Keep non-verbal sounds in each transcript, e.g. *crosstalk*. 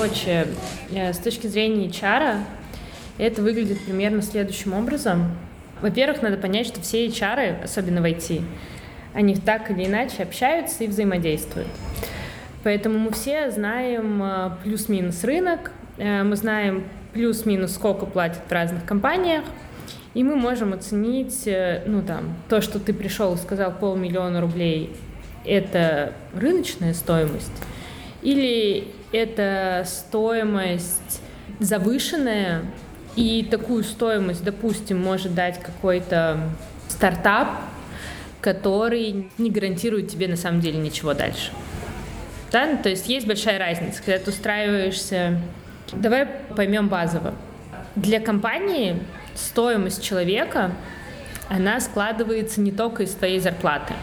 Короче, э, с точки зрения HR, это выглядит примерно следующим образом. Во-первых, надо понять, что все HR, особенно в IT, они так или иначе общаются и взаимодействуют. Поэтому мы все знаем э, плюс-минус рынок, э, мы знаем плюс-минус, сколько платят в разных компаниях, и мы можем оценить, ну там, то, что ты пришел и сказал полмиллиона рублей, это рыночная стоимость, или это стоимость завышенная, и такую стоимость, допустим, может дать какой-то стартап, который не гарантирует тебе на самом деле ничего дальше. Да? Ну, то есть есть большая разница, когда ты устраиваешься... Давай поймем базово. Для компании стоимость человека, она складывается не только из твоей зарплаты.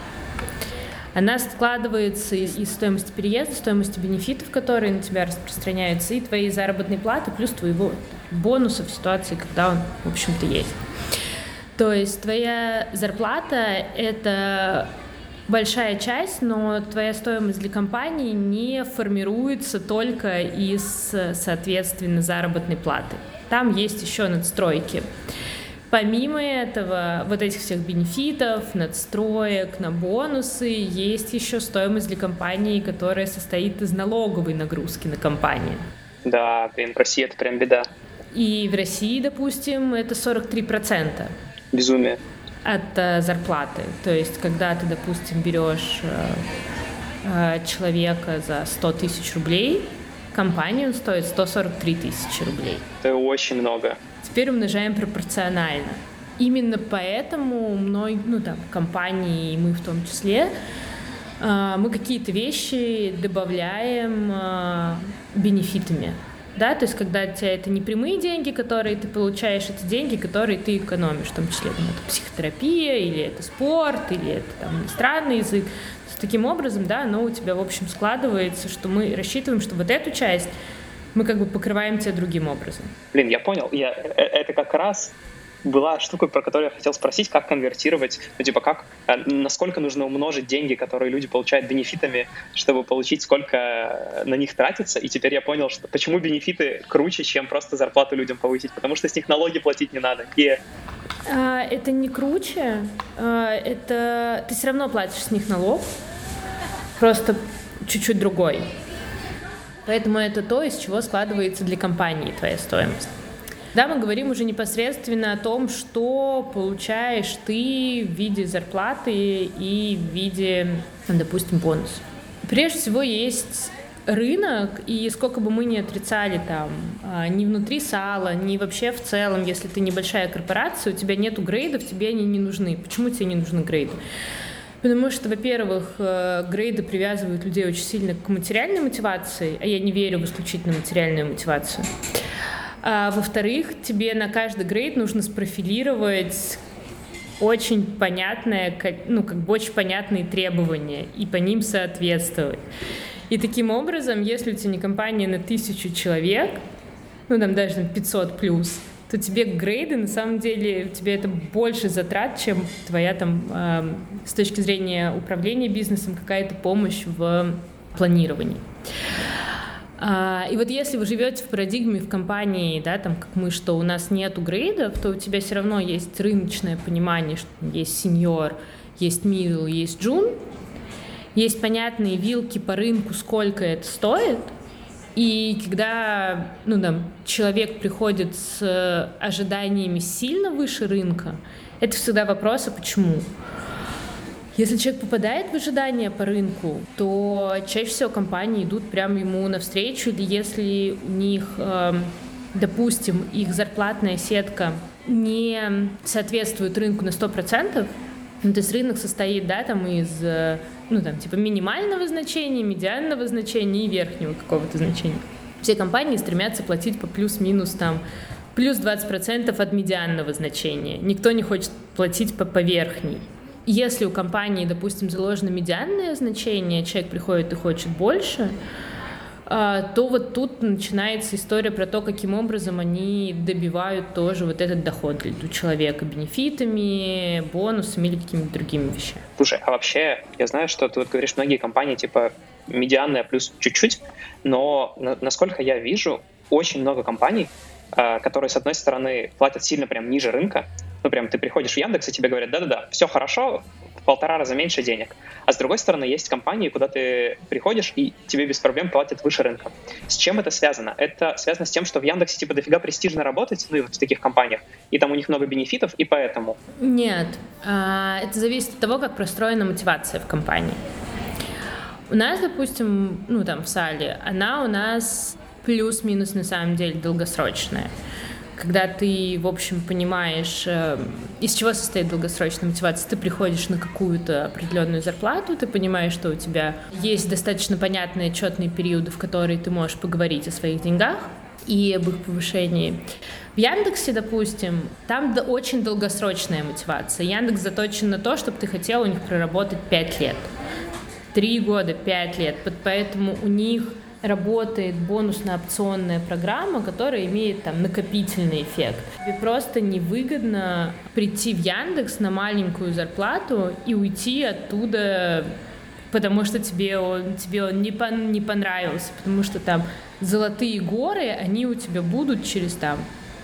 Она складывается из, из стоимости переезда, стоимости бенефитов, которые на тебя распространяются, и твоей заработной платы, плюс твоего бонуса в ситуации, когда он, в общем-то, есть. То есть твоя зарплата — это большая часть, но твоя стоимость для компании не формируется только из, соответственно, заработной платы. Там есть еще надстройки. Помимо этого, вот этих всех бенефитов, надстроек, на бонусы, есть еще стоимость для компании, которая состоит из налоговой нагрузки на компанию. Да, блин, в России это прям беда. И в России, допустим, это 43%. Безумие. От э, зарплаты. То есть, когда ты, допустим, берешь э, э, человека за 100 тысяч рублей, компания стоит 143 тысячи рублей. Это очень много. Теперь умножаем пропорционально. Именно поэтому мной, ну там, компании, и мы в том числе, э, мы какие-то вещи добавляем э, бенефитами да, то есть когда у тебя это не прямые деньги, которые ты получаешь, это деньги, которые ты экономишь, в том числе там, это психотерапия, или это спорт, или это там иностранный язык. То есть, таким образом, да, оно у тебя, в общем, складывается, что мы рассчитываем, что вот эту часть мы как бы покрываем тебя другим образом. Блин, я понял. Я, э, это как раз была штука, про которую я хотел спросить, как конвертировать, ну, типа, как, э, насколько нужно умножить деньги, которые люди получают бенефитами, чтобы получить, сколько на них тратится. И теперь я понял, что почему бенефиты круче, чем просто зарплату людям повысить, потому что с них налоги платить не надо. И... А, это не круче, а, это ты все равно платишь с них налог, просто чуть-чуть другой. Поэтому это то, из чего складывается для компании твоя стоимость. Да, мы говорим уже непосредственно о том, что получаешь ты в виде зарплаты и в виде, допустим, бонуса. Прежде всего есть рынок, и сколько бы мы ни отрицали там, а, ни внутри сала, ни вообще в целом, если ты небольшая корпорация, у тебя нету грейдов, тебе они не нужны. Почему тебе не нужны грейды? Потому что, во-первых, э, грейды привязывают людей очень сильно к материальной мотивации, а я не верю в исключительно материальную мотивацию. А, во-вторых, тебе на каждый грейд нужно спрофилировать очень понятное, ну, как бы очень понятные требования и по ним соответствовать. И таким образом, если у тебя не компания на тысячу человек, ну, там даже 500 плюс, то тебе грейды, на самом деле, тебе это больше затрат, чем твоя там, э, с точки зрения управления бизнесом, какая-то помощь в планировании. А, и вот если вы живете в парадигме в компании, да, там, как мы, что у нас нет грейдов, то у тебя все равно есть рыночное понимание, что есть сеньор, есть мидл, есть джун, есть понятные вилки по рынку, сколько это стоит, и когда ну, там, человек приходит с ожиданиями сильно выше рынка, это всегда вопрос, а почему? Если человек попадает в ожидания по рынку, то чаще всего компании идут прямо ему навстречу, или если у них, эм, допустим, их зарплатная сетка не соответствует рынку на 100%, ну, то есть рынок состоит, да, там из, э, ну, там, типа минимального значения, медианного значения и верхнего какого-то значения. Все компании стремятся платить по плюс-минус там плюс 20% от медианного значения. Никто не хочет платить по, по верхней. Если у компании, допустим, заложено медианное значение, человек приходит и хочет больше, то вот тут начинается история про то, каким образом они добивают тоже вот этот доход для человека бенефитами, бонусами или какими-то другими вещами. Слушай, а вообще, я знаю, что ты вот говоришь, многие компании типа медианная плюс чуть-чуть, но насколько я вижу, очень много компаний, а, которые, с одной стороны, платят сильно прям ниже рынка, ну, прям ты приходишь в Яндекс, и тебе говорят, да-да-да, все хорошо, полтора раза меньше денег. А с другой стороны, есть компании, куда ты приходишь, и тебе без проблем платят выше рынка. С чем это связано? Это связано с тем, что в Яндексе типа дофига престижно работать, ну и вот в таких компаниях, и там у них много бенефитов, и поэтому. Нет, а, это зависит от того, как простроена мотивация в компании. У нас, допустим, ну там в Сале, она у нас плюс-минус на самом деле долгосрочная когда ты, в общем, понимаешь, э, из чего состоит долгосрочная мотивация. Ты приходишь на какую-то определенную зарплату, ты понимаешь, что у тебя есть достаточно понятные четные периоды, в которые ты можешь поговорить о своих деньгах и об их повышении. В Яндексе, допустим, там очень долгосрочная мотивация. Яндекс заточен на то, чтобы ты хотел у них проработать 5 лет. Три года, пять лет. Поэтому у них работает бонусно-опционная программа, которая имеет там накопительный эффект. Тебе просто невыгодно прийти в Яндекс на маленькую зарплату и уйти оттуда, потому что тебе он, тебе он не, по, не понравился, потому что там золотые горы, они у тебя будут через там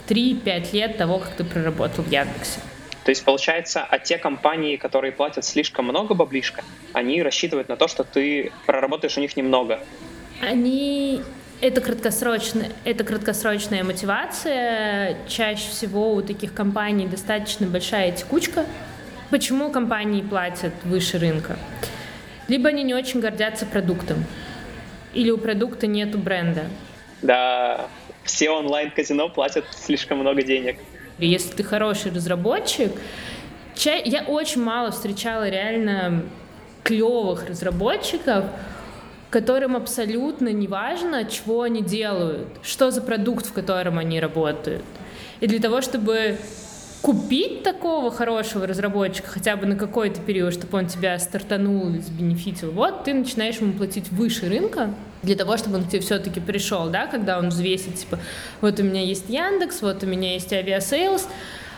3-5 лет того, как ты проработал в Яндексе. То есть получается, а те компании, которые платят слишком много баблишка, они рассчитывают на то, что ты проработаешь у них немного. Они это краткосрочная, это краткосрочная мотивация. Чаще всего у таких компаний достаточно большая текучка. Почему компании платят выше рынка? Либо они не очень гордятся продуктом, или у продукта нету бренда. Да, все онлайн-казино платят слишком много денег. Если ты хороший разработчик, я очень мало встречала реально клевых разработчиков, которым абсолютно не важно, чего они делают, что за продукт, в котором они работают. И для того, чтобы купить такого хорошего разработчика хотя бы на какой-то период, чтобы он тебя стартанул и сбенефитил, вот ты начинаешь ему платить выше рынка для того, чтобы он к тебе все-таки пришел, да, когда он взвесит, типа, вот у меня есть Яндекс, вот у меня есть Aviasales,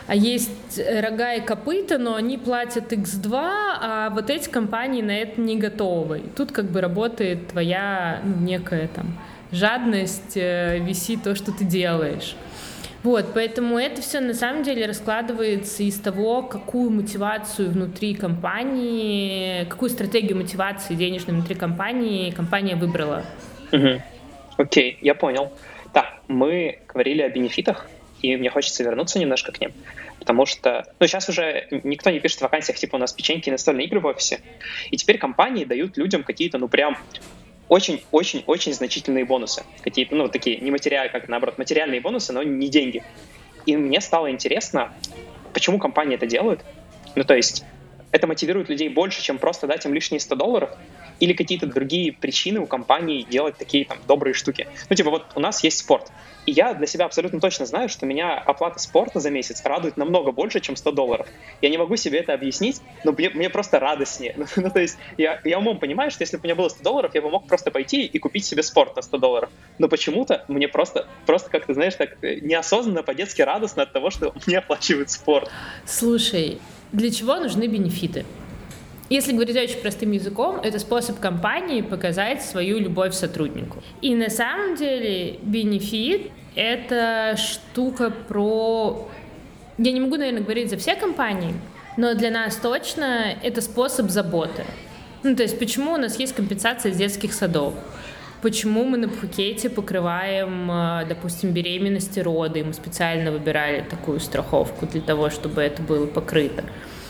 а есть рога и копыта, но они платят X2, а вот эти компании на это не готовы. И тут как бы работает твоя ну, некая там жадность, э, висит то, что ты делаешь. Вот, поэтому это все на самом деле раскладывается из того, какую мотивацию внутри компании, какую стратегию мотивации денежной внутри компании компания выбрала. Угу. Окей, я понял. Так, мы говорили о бенефитах, и мне хочется вернуться немножко к ним, потому что, ну, сейчас уже никто не пишет в вакансиях, типа, у нас печеньки и настольные игры в офисе, и теперь компании дают людям какие-то, ну, прям очень-очень-очень значительные бонусы, какие-то, ну, такие не материальные, как наоборот, материальные бонусы, но не деньги. И мне стало интересно, почему компании это делают, ну, то есть это мотивирует людей больше, чем просто дать им лишние 100 долларов, или какие-то другие причины у компании делать такие там добрые штуки. Ну, типа, вот у нас есть спорт. И я для себя абсолютно точно знаю, что меня оплата спорта за месяц радует намного больше, чем 100 долларов. Я не могу себе это объяснить, но мне, мне просто радостнее. *laughs* Ну, ну, то есть я, я умом понимаю, что если бы у меня было 100 долларов, я бы мог просто пойти и купить себе спорт на 100 долларов. Но почему-то мне просто, просто как-то, знаешь, так э, неосознанно, по-детски радостно от того, что *laughs* мне оплачивают спорт. Слушай, для чего нужны бенефиты? Если говорить очень простым языком, это способ компании показать свою любовь сотруднику. И на самом деле бенефит — это штука про... Я не могу, наверное, говорить за все компании, но для нас точно это способ заботы. Ну, то есть почему у нас есть компенсация из детских садов? Почему мы на Пхукете покрываем, э, допустим, беременности, роды? Мы специально выбирали такую страховку для того, чтобы это было покрыто.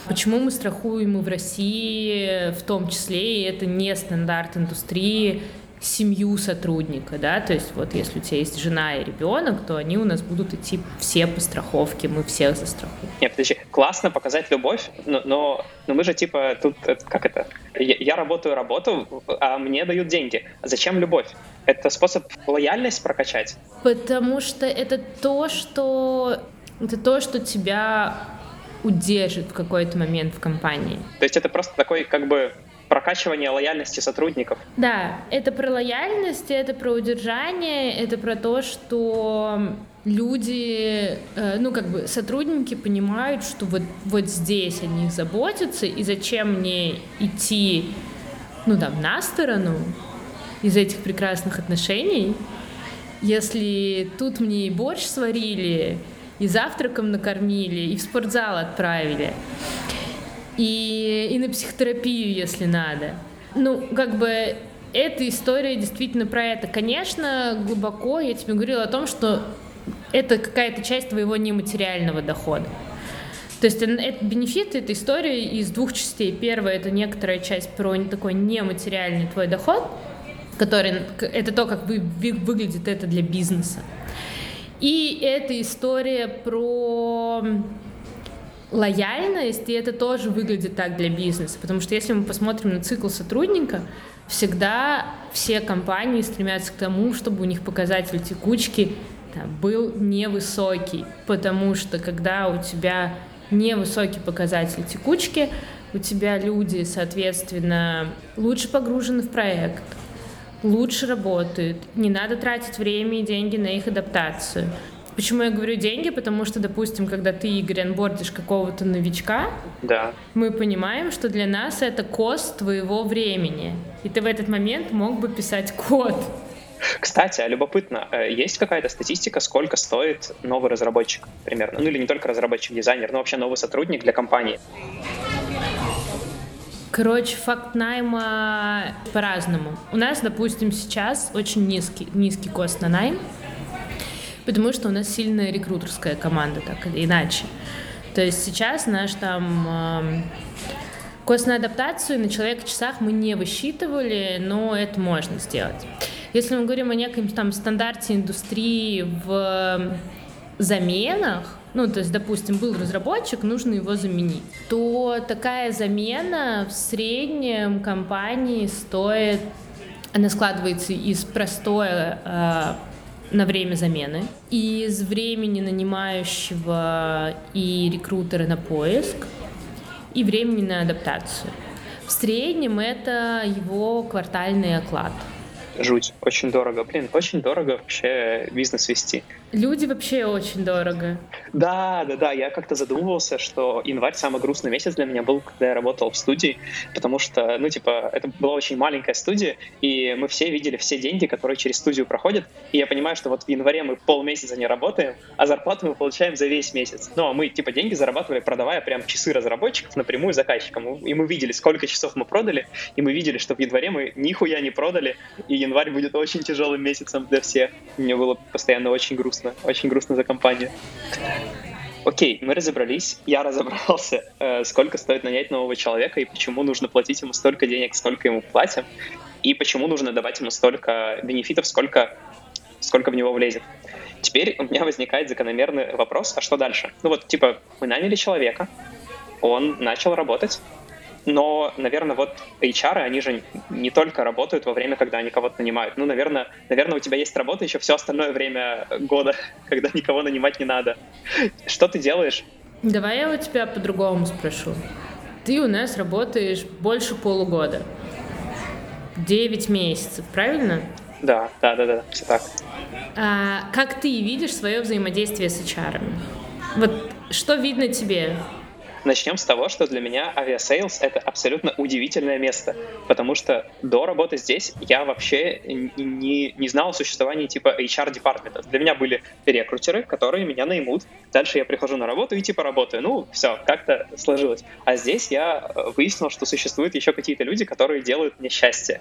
Почему мы страхуем и в России в том числе, и это не стандарт индустрии, семью сотрудника, да, то есть вот если у тебя есть жена и ребенок, то они у нас будут идти все по страховке, мы всех застрахуем. Нет, подожди, классно показать любовь, но, но, но мы же типа тут, э, как это, я, я работаю работу, а мне дают деньги. Зачем любовь? Это способ лояльность прокачать? Потому что это то, что это то, что тебя удержит в какой-то момент в компании. То есть это просто такой как бы прокачивание лояльности сотрудников. Да, это про лояльность, это про удержание, это про то, что люди, э, ну как бы сотрудники понимают, что вот, вот здесь о них заботятся, и зачем мне идти, ну там, на сторону из этих прекрасных отношений, если тут мне и борщ сварили, и завтраком накормили, и в спортзал отправили и, и на психотерапию, если надо. Ну, как бы эта история действительно про это. Конечно, глубоко я тебе говорила о том, что это какая-то часть твоего нематериального дохода. То есть это бенефит этой истории из двух частей. Первая это некоторая часть про такой нематериальный твой доход, который это то, как вы, выглядит это для бизнеса. И это история про лояльность, и это тоже выглядит так для бизнеса, потому что если мы посмотрим на цикл сотрудника, всегда все компании стремятся к тому, чтобы у них показатель текучки там, был невысокий, потому что когда у тебя невысокий показатель текучки, у тебя люди, соответственно, лучше погружены в проект, лучше работают, не надо тратить время и деньги на их адаптацию. Почему я говорю деньги? Потому что, допустим, когда ты, Игорь, анбордишь какого-то новичка, да. мы понимаем, что для нас это кост твоего времени. И ты в этот момент мог бы писать код. Кстати, а любопытно, э, есть какая-то статистика, сколько стоит новый разработчик примерно? Ну или не только разработчик, дизайнер, но вообще новый сотрудник для компании? Короче, факт найма по-разному. У нас, допустим, сейчас очень низкий, низкий кост на найм потому что у нас сильная рекрутерская команда, так или иначе. То есть сейчас наш там э, кост на адаптацию на человека-часах мы не высчитывали, но это можно сделать. Если мы говорим о неком там стандарте индустрии в заменах, ну, то есть, допустим, был разработчик, нужно его заменить, то такая замена в среднем компании стоит, она складывается из простой э, на время замены, из времени нанимающего и рекрутера на поиск, и времени на адаптацию. В среднем это его квартальный оклад. Жуть, очень дорого. Блин, очень дорого вообще бизнес вести. Люди вообще очень дорого. Да, да, да. Я как-то задумывался, что январь самый грустный месяц для меня был, когда я работал в студии, потому что, ну, типа, это была очень маленькая студия, и мы все видели все деньги, которые через студию проходят. И я понимаю, что вот в январе мы полмесяца не работаем, а зарплату мы получаем за весь месяц. Ну, а мы, типа, деньги зарабатывали, продавая прям часы разработчиков напрямую заказчикам. И мы видели, сколько часов мы продали, и мы видели, что в январе мы нихуя не продали, и январь будет очень тяжелым месяцем для всех. Мне было постоянно очень грустно очень грустно за компанию. Окей, мы разобрались, я разобрался, *laughs* э, сколько стоит нанять нового человека и почему нужно платить ему столько денег, сколько ему платим, и почему нужно давать ему столько бенефитов, сколько, сколько в него влезет. Теперь у меня возникает закономерный вопрос, а что дальше? Ну вот, типа, мы наняли человека, он начал работать, но, наверное, вот HR, они же не только работают во время, когда они кого-то нанимают. Ну, наверное, наверное, у тебя есть работа еще все остальное время года, *laughs* когда никого нанимать не надо. Что ты делаешь? Давай я у тебя по-другому спрошу. Ты у нас работаешь больше полугода. девять месяцев, правильно? Да, да, да, да, все так. А, как ты видишь свое взаимодействие с HR? Вот что видно тебе? Начнем с того, что для меня Aviasales — это абсолютно удивительное место, потому что до работы здесь я вообще не, не знал о существовании типа HR-департамента. Для меня были рекрутеры, которые меня наймут. Дальше я прихожу на работу и типа работаю. Ну, все, как-то сложилось. А здесь я э, выяснил, что существуют еще какие-то люди, которые делают мне счастье.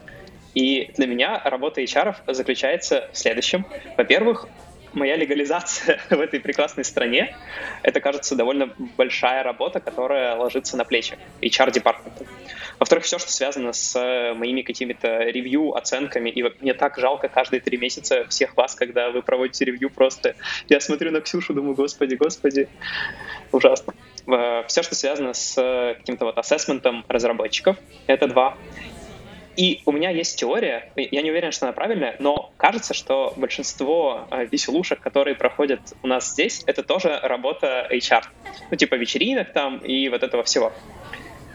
И для меня работа HR заключается в следующем. Во-первых, моя легализация *laughs* в этой прекрасной стране, это, кажется, довольно большая работа, которая ложится на плечи HR-департамента. Во-вторых, все, что связано с э, моими какими-то ревью, оценками, и мне так жалко каждые три месяца всех вас, когда вы проводите ревью, просто я смотрю на Ксюшу, думаю, господи, господи, ужасно. Э, все, что связано с э, каким-то вот ассессментом разработчиков, это два. И у меня есть теория, я не уверен, что она правильная, но кажется, что большинство э, веселушек, которые проходят у нас здесь, это тоже работа HR. Ну, типа вечеринок там и вот этого всего.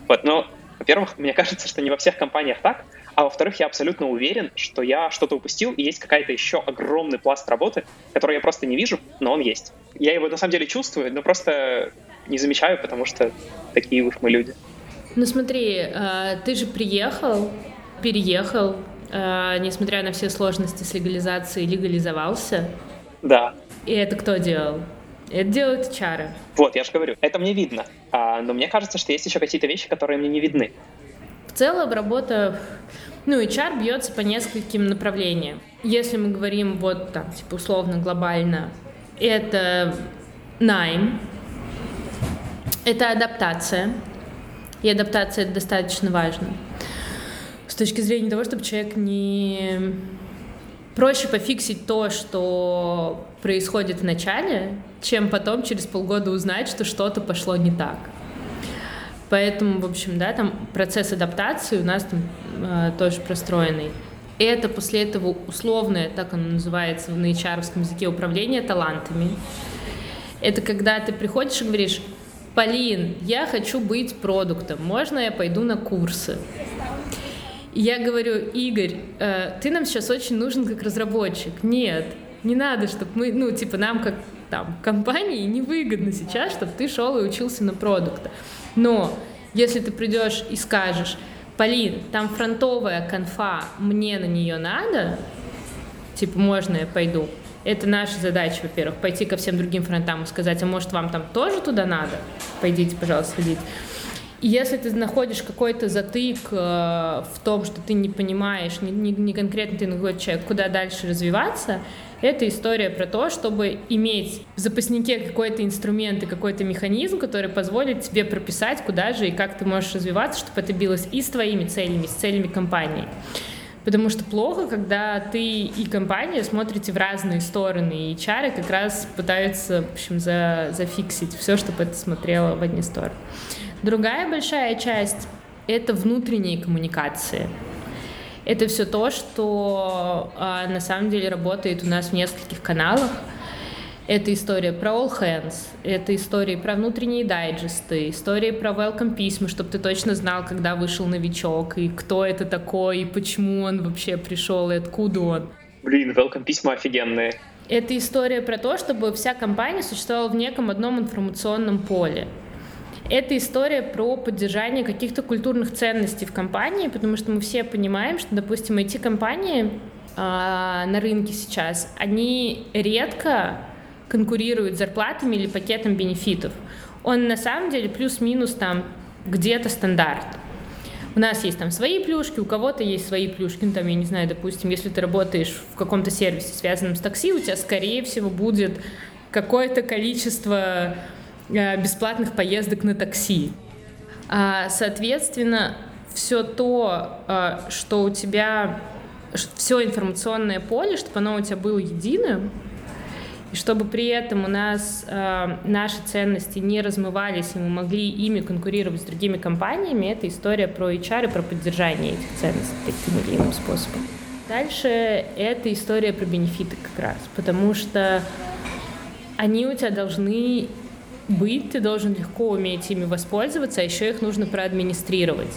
Вот, но Во-первых, мне *laughs* кажется, что не во всех компаниях так, а во-вторых, я абсолютно уверен, что я что-то упустил, и есть какая-то еще огромный пласт работы, который я просто не вижу, но он есть. Я его на самом деле чувствую, но просто не замечаю, потому что такие уж мы люди. Ну смотри, э, ты же приехал, переехал, э, несмотря на все сложности с легализацией, легализовался. Да. И это кто делал? Это делают чары. Вот, я же говорю, это мне видно. А, но мне кажется, что есть еще какие-то вещи, которые мне не видны. В целом работа, ну, HR бьется по нескольким направлениям. Если мы говорим вот там, типа, условно, глобально, это найм, это адаптация, и адаптация это достаточно важно. С точки зрения того, чтобы человек не... Проще пофиксить то, что происходит в начале, чем потом через полгода узнать, что что-то пошло не так. Поэтому, в общем, да, там процесс адаптации у нас там э, тоже простроенный. Это после этого условное, так оно называется на hr языке, управление талантами. Это когда ты приходишь и говоришь, Полин, я хочу быть продуктом, можно я пойду на курсы? И я говорю, Игорь, э, ты нам сейчас очень нужен как разработчик. Нет, не надо, чтобы мы, ну, типа, нам как там компании невыгодно сейчас, чтобы ты шел и учился на продукта. Но если ты придешь и скажешь, Полин, там фронтовая конфа, мне на нее надо, типа, можно я пойду, это наша задача, во-первых, пойти ко всем другим фронтам и сказать, а может вам там тоже туда надо? Пойдите, пожалуйста, сходите. И если ты находишь какой-то затык э, в том, что ты не понимаешь, не, не, не конкретно ты находишь человек, куда дальше развиваться, это история про то, чтобы иметь в запаснике какой-то инструмент и какой-то механизм, который позволит тебе прописать, куда же и как ты можешь развиваться, чтобы это билось и с твоими целями, с целями компании. Потому что плохо, когда ты и компания смотрите в разные стороны, и чары как раз пытаются, в общем, за, зафиксить все, чтобы это смотрело в одни стороны. Другая большая часть — это внутренние коммуникации. Это все то, что а, на самом деле работает у нас в нескольких каналах. Это история про All Hands, это история про внутренние дайджесты, история про welcome письма, чтобы ты точно знал, когда вышел новичок, и кто это такой, и почему он вообще пришел, и откуда он. Блин, welcome письма офигенные. Это история про то, чтобы вся компания существовала в неком одном информационном поле. Это история про поддержание каких-то культурных ценностей в компании, потому что мы все понимаем, что, допустим, IT-компании э, на рынке сейчас, они редко конкурирует зарплатами или пакетом бенефитов. Он на самом деле плюс-минус там где-то стандарт. У нас есть там свои плюшки, у кого-то есть свои плюшки. Ну, там, я не знаю, допустим, если ты работаешь в каком-то сервисе, связанном с такси, у тебя, скорее всего, будет какое-то количество бесплатных поездок на такси. А, соответственно, все то, э, что у тебя, все информационное поле, чтобы оно у тебя было единым, и чтобы при этом у нас э, наши ценности не размывались, и мы могли ими конкурировать с другими компаниями, это история про HR и про поддержание этих ценностей таким или иным способом. Дальше это история про бенефиты как раз, потому что они у тебя должны быть, ты должен легко уметь ими воспользоваться, а еще их нужно проадминистрировать.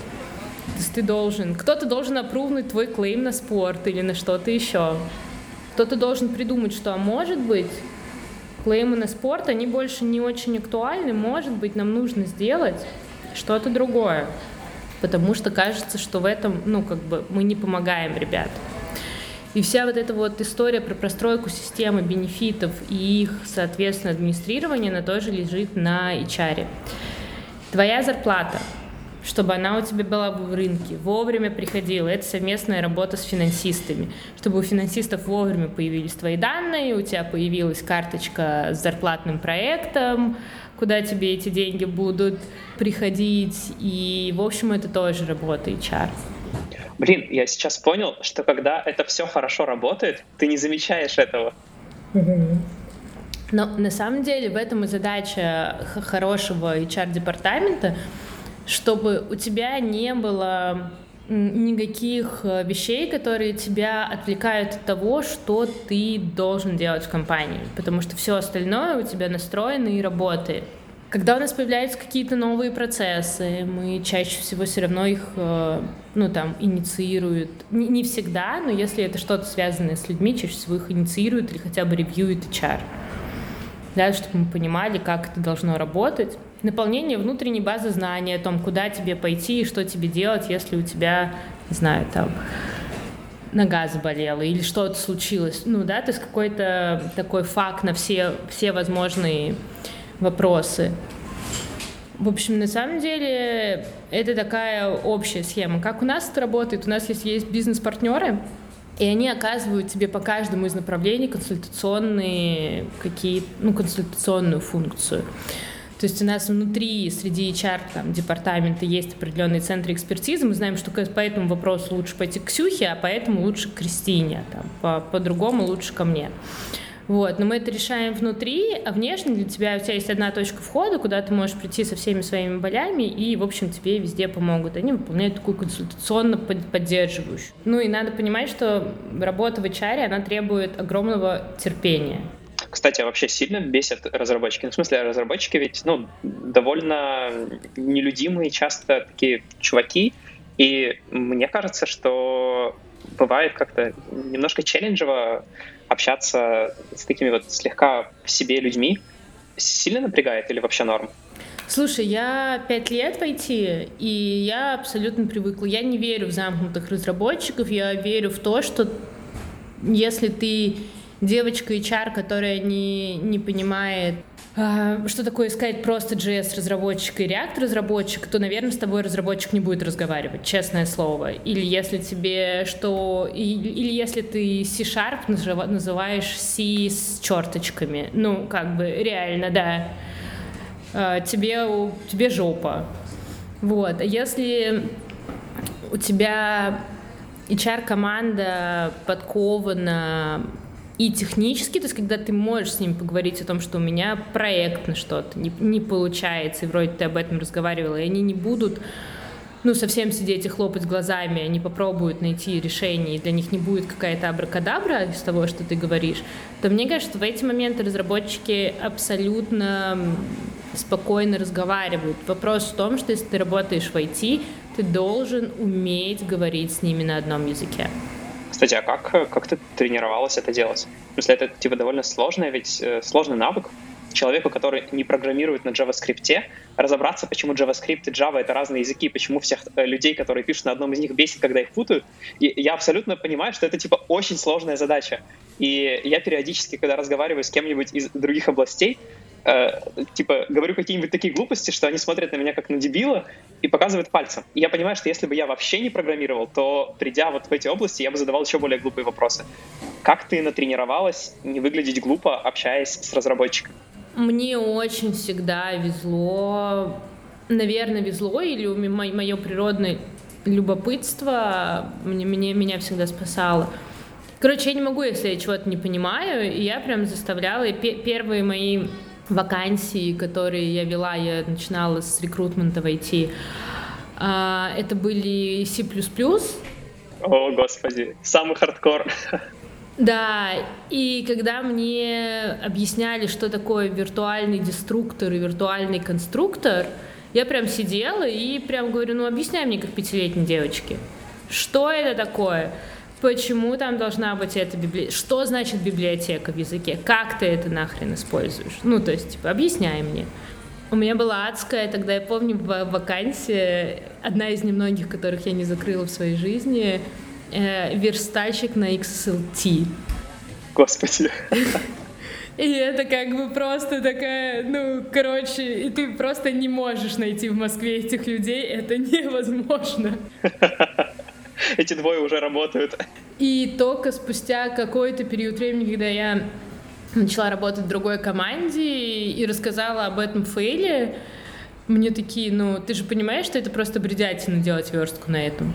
То есть ты должен, кто-то должен опрувнуть твой клейм на спорт или на что-то еще. Кто-то должен придумать, что, а может быть, клеймы на спорт, они больше не очень актуальны, может быть, нам нужно сделать что-то другое, потому что кажется, что в этом, ну, как бы, мы не помогаем ребятам. И вся вот эта вот история про простройку системы бенефитов и их, соответственно, администрирование, она тоже лежит на HR. Твоя зарплата — чтобы она у тебя была в рынке, вовремя приходила. Это совместная работа с финансистами, чтобы у финансистов вовремя появились твои данные, у тебя появилась карточка с зарплатным проектом, куда тебе эти деньги будут приходить. И, в общем, это тоже работа HR. Блин, я сейчас понял, что когда это все хорошо работает, ты не замечаешь этого. Но на самом деле в этом и задача хорошего HR-департамента — чтобы у тебя не было никаких э, вещей, которые тебя отвлекают от того, что ты должен делать в компании, потому что все остальное у тебя настроено и работает. Когда у нас появляются какие-то новые процессы, мы чаще всего все равно их, э, ну, там, инициируют. Не, не всегда, но если это что-то связанное с людьми, чаще всего их инициируют или хотя бы ревьюет HR. Да, чтобы мы понимали, как это должно работать. Наполнение внутренней базы знаний о том, куда тебе пойти и что тебе делать, если у тебя, не знаю, там, нога заболела или что-то случилось. Ну, да, то есть какой-то такой факт на все, все возможные вопросы. В общем, на самом деле, это такая общая схема. Как у нас это работает? У нас есть, есть бизнес-партнеры, и они оказывают тебе по каждому из направлений консультационные какие ну, консультационную функцию. То есть у нас внутри, среди HR там, департамента есть определенные центры экспертизы. Мы знаем, что по этому вопросу лучше пойти к Ксюхе, а поэтому лучше к Кристине. Там, по- по-другому лучше ко мне. Вот, но мы это решаем внутри, а внешне для тебя у тебя есть одна точка входа, куда ты можешь прийти со всеми своими болями, и, в общем, тебе везде помогут. Они выполняют такую консультационно поддерживающую. Ну и надо понимать, что работа в HR, она требует огромного терпения. Кстати, а вообще сильно бесят разработчики? Ну, в смысле, разработчики ведь, ну, довольно нелюдимые часто такие чуваки, и мне кажется, что бывает как-то немножко челленджево общаться с такими вот слегка в себе людьми сильно напрягает или вообще норм? Слушай, я пять лет в IT, и я абсолютно привыкла. Я не верю в замкнутых разработчиков, я верю в то, что если ты девочка HR, которая не, не понимает что такое искать просто JS-разработчика и React-разработчика, то, наверное, с тобой разработчик не будет разговаривать, честное слово. Или если тебе что... Или, или если ты C-Sharp называешь C с черточками. Ну, как бы, реально, да. А, тебе, тебе жопа. Вот. А если у тебя HR-команда подкована и технически, то есть когда ты можешь с ними поговорить о том, что у меня проектно что-то не, не получается, и вроде ты об этом разговаривала, и они не будут ну, совсем сидеть и хлопать глазами, они попробуют найти решение, и для них не будет какая-то абракадабра из того, что ты говоришь, то мне кажется, в эти моменты разработчики абсолютно спокойно разговаривают. Вопрос в том, что если ты работаешь в IT, ты должен уметь говорить с ними на одном языке. Кстати, а как, как ты тренировалась это делать? В смысле, это типа довольно сложное, ведь э, сложный навык человеку, который не программирует на JavaScript, разобраться, почему JavaScript и Java — это разные языки, почему всех э, людей, которые пишут на одном из них, бесит, когда их путают. И я абсолютно понимаю, что это типа очень сложная задача. И я периодически, когда разговариваю с кем-нибудь из других областей, э, типа, говорю какие-нибудь такие глупости, что они смотрят на меня как на дебила и показывают пальцем. И я понимаю, что если бы я вообще не программировал, то, придя вот в эти области, я бы задавал еще более глупые вопросы. Как ты натренировалась не выглядеть глупо, общаясь с разработчиком? Мне очень всегда везло, наверное, везло, или мое природное любопытство мне, мне, меня всегда спасало. Короче, я не могу, если я чего-то не понимаю, и я прям заставляла, и первые мои вакансии, которые я вела, я начинала с рекрутмента IT. А, это были C++. О, господи, самый хардкор. Да, и когда мне объясняли, что такое виртуальный деструктор и виртуальный конструктор, я прям сидела и прям говорю, ну объясняй мне как пятилетней девочке, что это такое? Почему там должна быть эта библиотека, что значит библиотека в языке, как ты это нахрен используешь. Ну, то есть, типа, объясняй мне. У меня была адская, тогда я помню, вакансия, одна из немногих, которых я не закрыла в своей жизни, э, верстальщик на XSLT. Господи. И это как бы просто такая, ну, короче, и ты просто не можешь найти в Москве этих людей, это невозможно. *laughs* *laughs* эти двое уже работают. И только спустя какой-то период времени, когда я начала работать в другой команде и рассказала об этом фейле, мне такие, ну, ты же понимаешь, что это просто бредятина делать верстку на этом.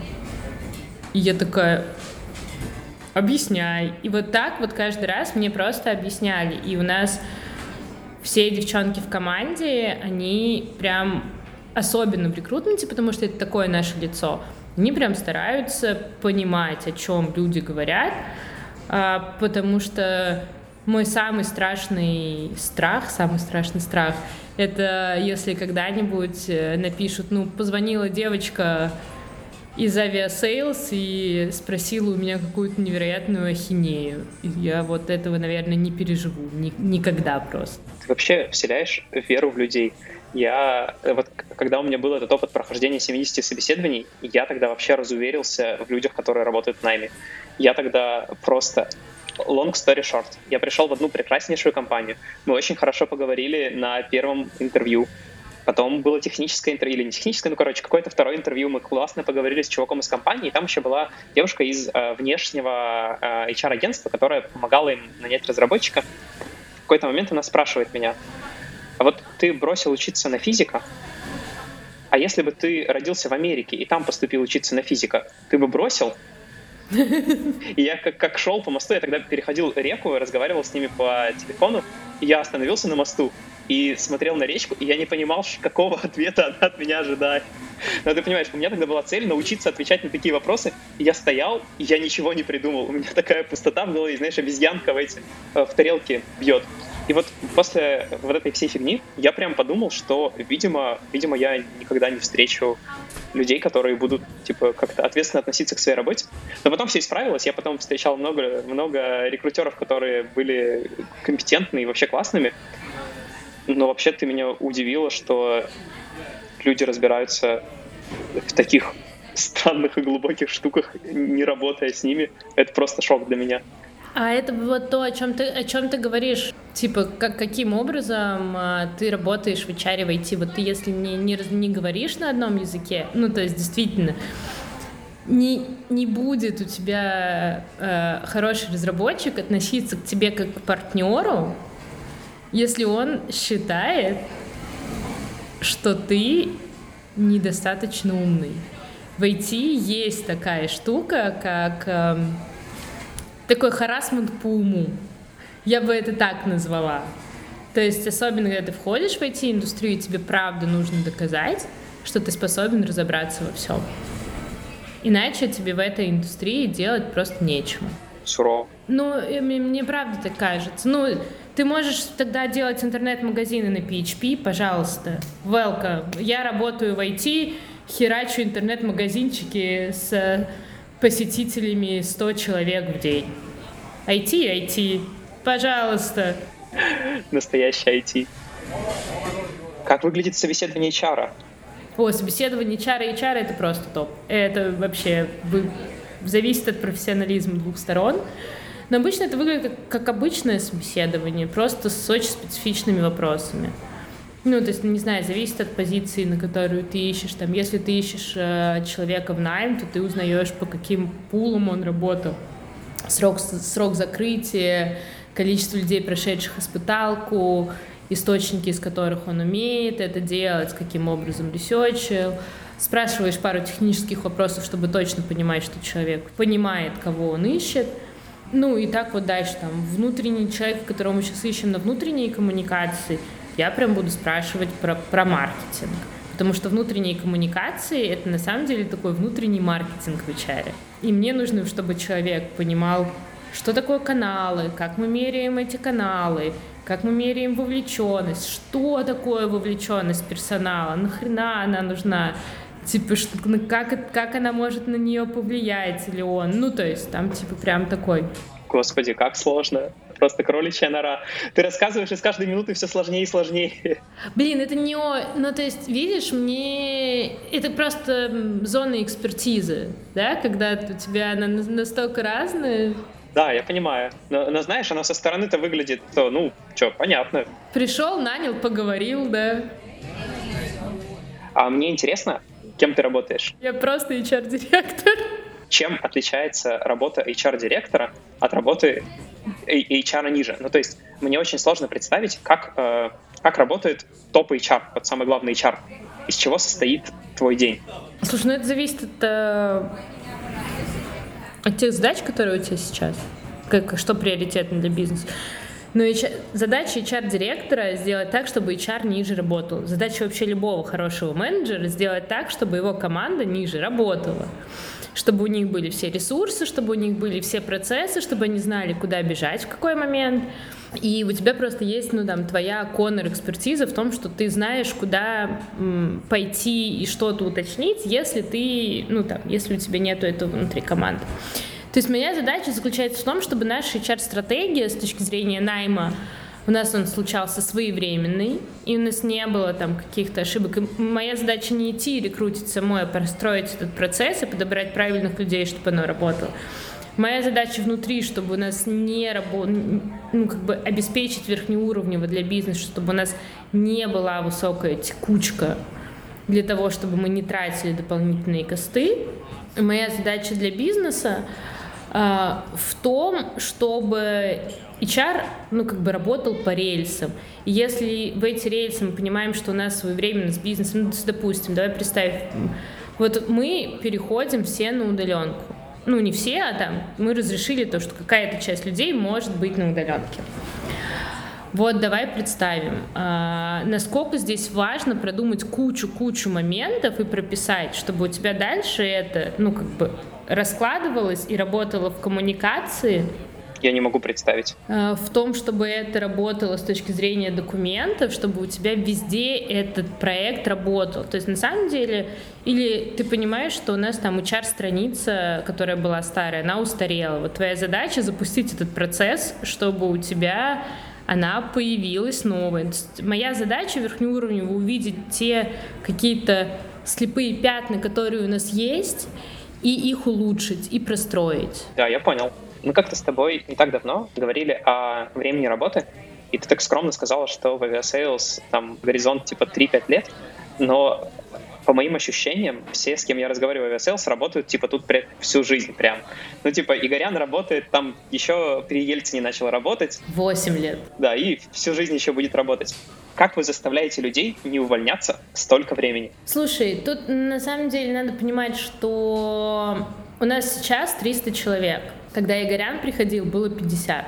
И я такая, объясняй. И вот так вот каждый раз мне просто объясняли. И у нас все девчонки в команде, они прям особенно в рекрутменте, потому что это такое наше лицо — они прям стараются понимать, о чем люди говорят, а, потому что мой самый страшный страх, самый страшный страх, это если когда-нибудь э, напишут, ну, позвонила девочка из Aviasales и спросила у меня какую-то невероятную ахинею. И я вот этого, наверное, не переживу. Ни, никогда просто. Ты вообще вселяешь веру в людей. Я, э, вот когда у меня был этот опыт прохождения 70 собеседований, я тогда вообще разуверился в людях, которые работают в найме. Я тогда просто long story short. Я пришел в одну прекраснейшую компанию. Мы очень хорошо поговорили на первом интервью. Потом было техническое интервью, или не техническое, ну, короче, какое-то второе интервью. Мы классно поговорили с чуваком из компании, и там еще была девушка из э, внешнего э, HR-агентства, которая помогала им нанять разработчика. В какой-то момент она спрашивает меня, а вот ты бросил учиться на физика, а если бы ты родился в Америке и там поступил учиться на физика, ты бы бросил? И я как, как шел по мосту, я тогда переходил реку, разговаривал с ними по телефону, и я остановился на мосту и смотрел на речку, и я не понимал, *laughs* какого ответа она от меня ожидает. Но ты понимаешь, у меня тогда была цель научиться отвечать на такие вопросы, и я стоял, и я ничего не придумал. У меня такая пустота в голове, знаешь, обезьянка в, эти, э, в тарелке бьет. И вот после вот этой всей фигни я прям подумал, что, видимо, видимо, я никогда не встречу людей, которые будут, типа, как-то ответственно относиться к своей работе. Но потом все исправилось, я потом встречал много, много рекрутеров, которые были компетентны и вообще классными. Но вообще ты меня удивило, что люди разбираются в таких странных и глубоких штуках, не работая с ними. Это просто шок для меня. А это вот то, о чем ты, о чем ты говоришь. Типа, как, каким образом а, ты работаешь в HR в IT? Вот ты, если не, не, не говоришь на одном языке, ну, то есть, действительно, не, не будет у тебя э, хороший разработчик относиться к тебе как к партнеру, если он считает, что ты недостаточно умный. В IT есть такая штука, как э, такой харасмент по уму. Я бы это так назвала. То есть, особенно когда ты входишь в IT-индустрию, тебе правда нужно доказать, что ты способен разобраться во всем. Иначе тебе в этой индустрии делать просто нечего. Сурово. Ну, мне, мне правда так кажется. Ну, ты можешь тогда делать интернет-магазины на PHP, пожалуйста. Welcome. Я работаю в IT, херачу интернет-магазинчики с посетителями 100 человек в день. IT, IT, пожалуйста. Настоящий IT. Как выглядит собеседование HR? О, собеседование HR и HR это просто топ. Это вообще зависит от профессионализма двух сторон. Но обычно это выглядит как, как обычное собеседование, просто с очень специфичными вопросами. Ну, то есть, не знаю, зависит от позиции, на которую ты ищешь. Там, если ты ищешь э, человека в найм, то ты узнаешь, по каким пулам он работал. Срок, срок закрытия, количество людей, прошедших испыталку, источники, из которых он умеет это делать, каким образом ресерчил. Спрашиваешь пару технических вопросов, чтобы точно понимать, что человек понимает, кого он ищет. Ну и так вот дальше, там, внутренний человек, которого мы сейчас ищем на внутренней коммуникации – я прям буду спрашивать про, про маркетинг. Потому что внутренние коммуникации — это на самом деле такой внутренний маркетинг в HR. И мне нужно, чтобы человек понимал, что такое каналы, как мы меряем эти каналы, как мы меряем вовлеченность, что такое вовлеченность персонала, нахрена она нужна, типа, что, ну, как, как она может на нее повлиять или он. Ну, то есть там, типа, прям такой. Господи, как сложно просто кроличья нора. Ты рассказываешь, и с каждой минуты все сложнее и сложнее. Блин, это не... Ну, то есть, видишь, мне... Это просто зона экспертизы, да, когда у тебя она настолько разная. Да, я понимаю. Но, но знаешь, она со стороны-то выглядит, то, ну, что, понятно. Пришел, нанял, поговорил, да. А мне интересно, кем ты работаешь? Я просто HR-директор. Чем отличается работа HR-директора от работы HR ниже. Ну, то есть мне очень сложно представить, как, э, как работает топ HR, вот самый главный HR. Из чего состоит твой день? Слушай, ну это зависит от, э, от тех задач, которые у тебя сейчас. Как, что приоритетно для бизнеса. HR, задача HR-директора сделать так, чтобы HR ниже работал. Задача вообще любого хорошего менеджера сделать так, чтобы его команда ниже работала чтобы у них были все ресурсы, чтобы у них были все процессы, чтобы они знали, куда бежать, в какой момент. И у тебя просто есть, ну, там, твоя коннор экспертиза в том, что ты знаешь, куда м, пойти и что-то уточнить, если ты, ну, там, если у тебя нету этого внутри команды. То есть моя задача заключается в том, чтобы наша HR-стратегия с точки зрения найма у нас он случался своевременный, и у нас не было там каких-то ошибок. И моя задача не идти и рекрутить самой, а простроить этот процесс и подобрать правильных людей, чтобы оно работало. Моя задача внутри, чтобы у нас не работало, ну, как бы обеспечить верхнеуровнево для бизнеса, чтобы у нас не была высокая текучка для того, чтобы мы не тратили дополнительные косты. Моя задача для бизнеса в том, чтобы HR, ну, как бы работал по рельсам. И если в эти рельсы мы понимаем, что у нас своевременно с бизнесом, ну, допустим, давай представим, вот мы переходим все на удаленку. Ну, не все, а там мы разрешили то, что какая-то часть людей может быть на удаленке. Вот давай представим, а, насколько здесь важно продумать кучу-кучу моментов и прописать, чтобы у тебя дальше это, ну, как бы раскладывалось и работало в коммуникации, я не могу представить. Э, в том, чтобы это работало с точки зрения документов, чтобы у тебя везде этот проект работал. То есть на самом деле, или ты понимаешь, что у нас там HR-страница, которая была старая, она устарела. Вот твоя задача запустить этот процесс, чтобы у тебя она появилась новая. Моя задача верхнеуровнево увидеть те какие-то слепые пятна, которые у нас есть, и их улучшить, и простроить. Да, я понял. Мы как-то с тобой не так давно говорили о времени работы, и ты так скромно сказала, что в Aviasales там горизонт типа 3-5 лет, но по моим ощущениям, все, с кем я разговариваю в Aviasales, работают типа тут всю жизнь прям. Ну типа Игорян работает там еще при Ельцине начал работать. 8 лет. Да, и всю жизнь еще будет работать. Как вы заставляете людей не увольняться столько времени? Слушай, тут на самом деле надо понимать, что у нас сейчас 300 человек. Когда Игорян приходил, было 50.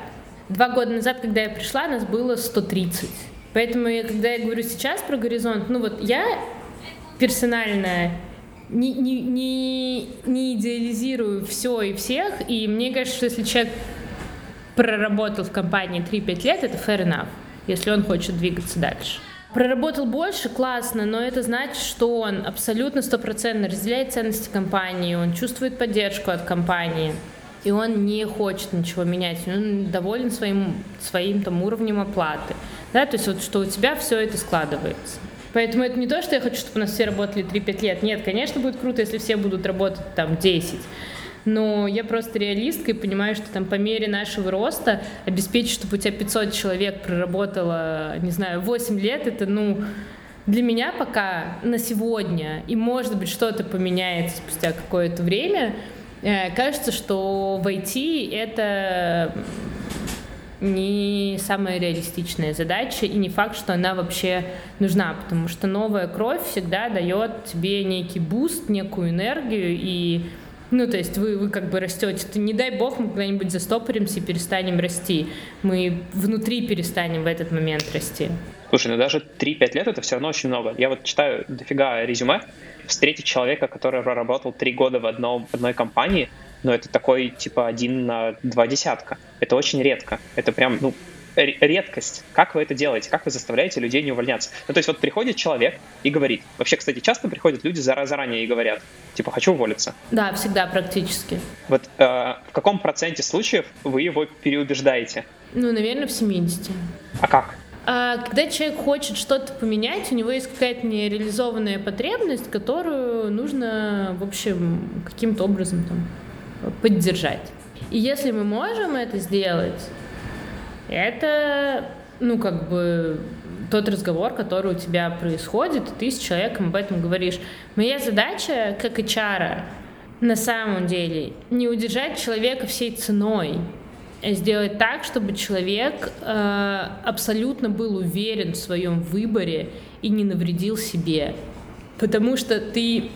Два года назад, когда я пришла, нас было 130. Поэтому, я, когда я говорю сейчас про горизонт, ну вот я персонально не, не, не, не идеализирую все и всех, и мне кажется, что если человек проработал в компании 3-5 лет, это fair enough, если он хочет двигаться дальше. Проработал больше, классно, но это значит, что он абсолютно стопроцентно разделяет ценности компании, он чувствует поддержку от компании и он не хочет ничего менять, он доволен своим, своим там уровнем оплаты, да, то есть вот что у тебя все это складывается. Поэтому это не то, что я хочу, чтобы у нас все работали 3-5 лет. Нет, конечно, будет круто, если все будут работать там 10. Но я просто реалистка и понимаю, что там по мере нашего роста обеспечить, чтобы у тебя 500 человек проработало, не знаю, 8 лет, это, ну, для меня пока на сегодня, и может быть что-то поменяется спустя какое-то время, Э, кажется, что в IT это не самая реалистичная задача, и не факт, что она вообще нужна, потому что новая кровь всегда дает тебе некий boost, некую энергию, и ну, то есть вы, вы как бы растете. Не дай бог мы когда-нибудь застопоримся и перестанем расти. Мы внутри перестанем в этот момент расти. Слушай, ну даже 3-5 лет это все равно очень много. Я вот читаю дофига резюме, встретить человека, который проработал три года в, одном, одной компании, но это такой, типа, один на два десятка. Это очень редко. Это прям, ну, редкость. Как вы это делаете? Как вы заставляете людей не увольняться? Ну, то есть вот приходит человек и говорит. Вообще, кстати, часто приходят люди заранее и говорят, типа, хочу уволиться. Да, всегда практически. Вот э, в каком проценте случаев вы его переубеждаете? Ну, наверное, в 70. А как? А когда человек хочет что-то поменять, у него есть какая-то нереализованная потребность, которую нужно, в общем, каким-то образом там, поддержать. И если мы можем это сделать, это, ну, как бы тот разговор, который у тебя происходит, и ты с человеком об этом говоришь. Моя задача, как HR, на самом деле, не удержать человека всей ценой, сделать так, чтобы человек э, абсолютно был уверен в своем выборе и не навредил себе. Потому что ты,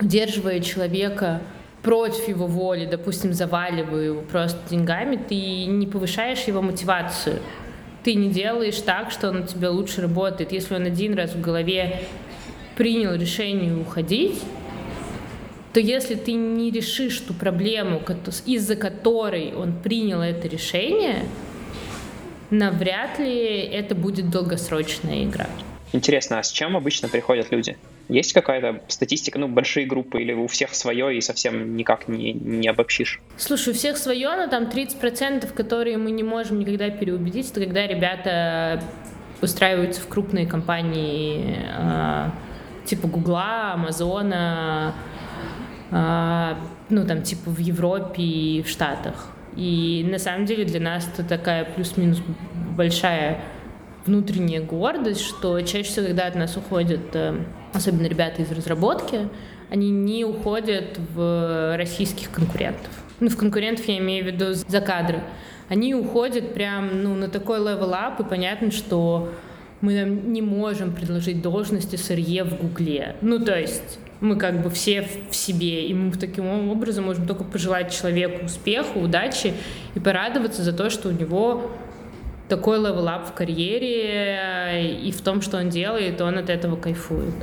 удерживая человека против его воли, допустим, заваливая его просто деньгами, ты не повышаешь его мотивацию. ты не делаешь так, что он у тебя лучше работает. Если он один раз в голове принял решение уходить, то если ты не решишь ту проблему, из-за которой он принял это решение, навряд ли это будет долгосрочная игра. Интересно, а с чем обычно приходят люди? Есть какая-то статистика, ну, большие группы, или у всех свое и совсем никак не, не обобщишь? Слушай, у всех свое, но там 30%, которые мы не можем никогда переубедить, это когда ребята устраиваются в крупные компании э, типа Гугла, Амазона, э, ну, там, типа в Европе и в Штатах. И на самом деле для нас это такая плюс-минус большая внутренняя гордость, что чаще всего, когда от нас уходят, э, особенно ребята из разработки, они не уходят в российских конкурентов. Ну, в конкурентов я имею в виду за кадры. Они уходят прям ну, на такой level up, и понятно, что мы не можем предложить должности CEO в Гугле. Ну, то есть мы как бы все в себе, и мы таким образом можем только пожелать человеку успеха, удачи и порадоваться за то, что у него такой level up в карьере и в том, что он делает, он от этого кайфует.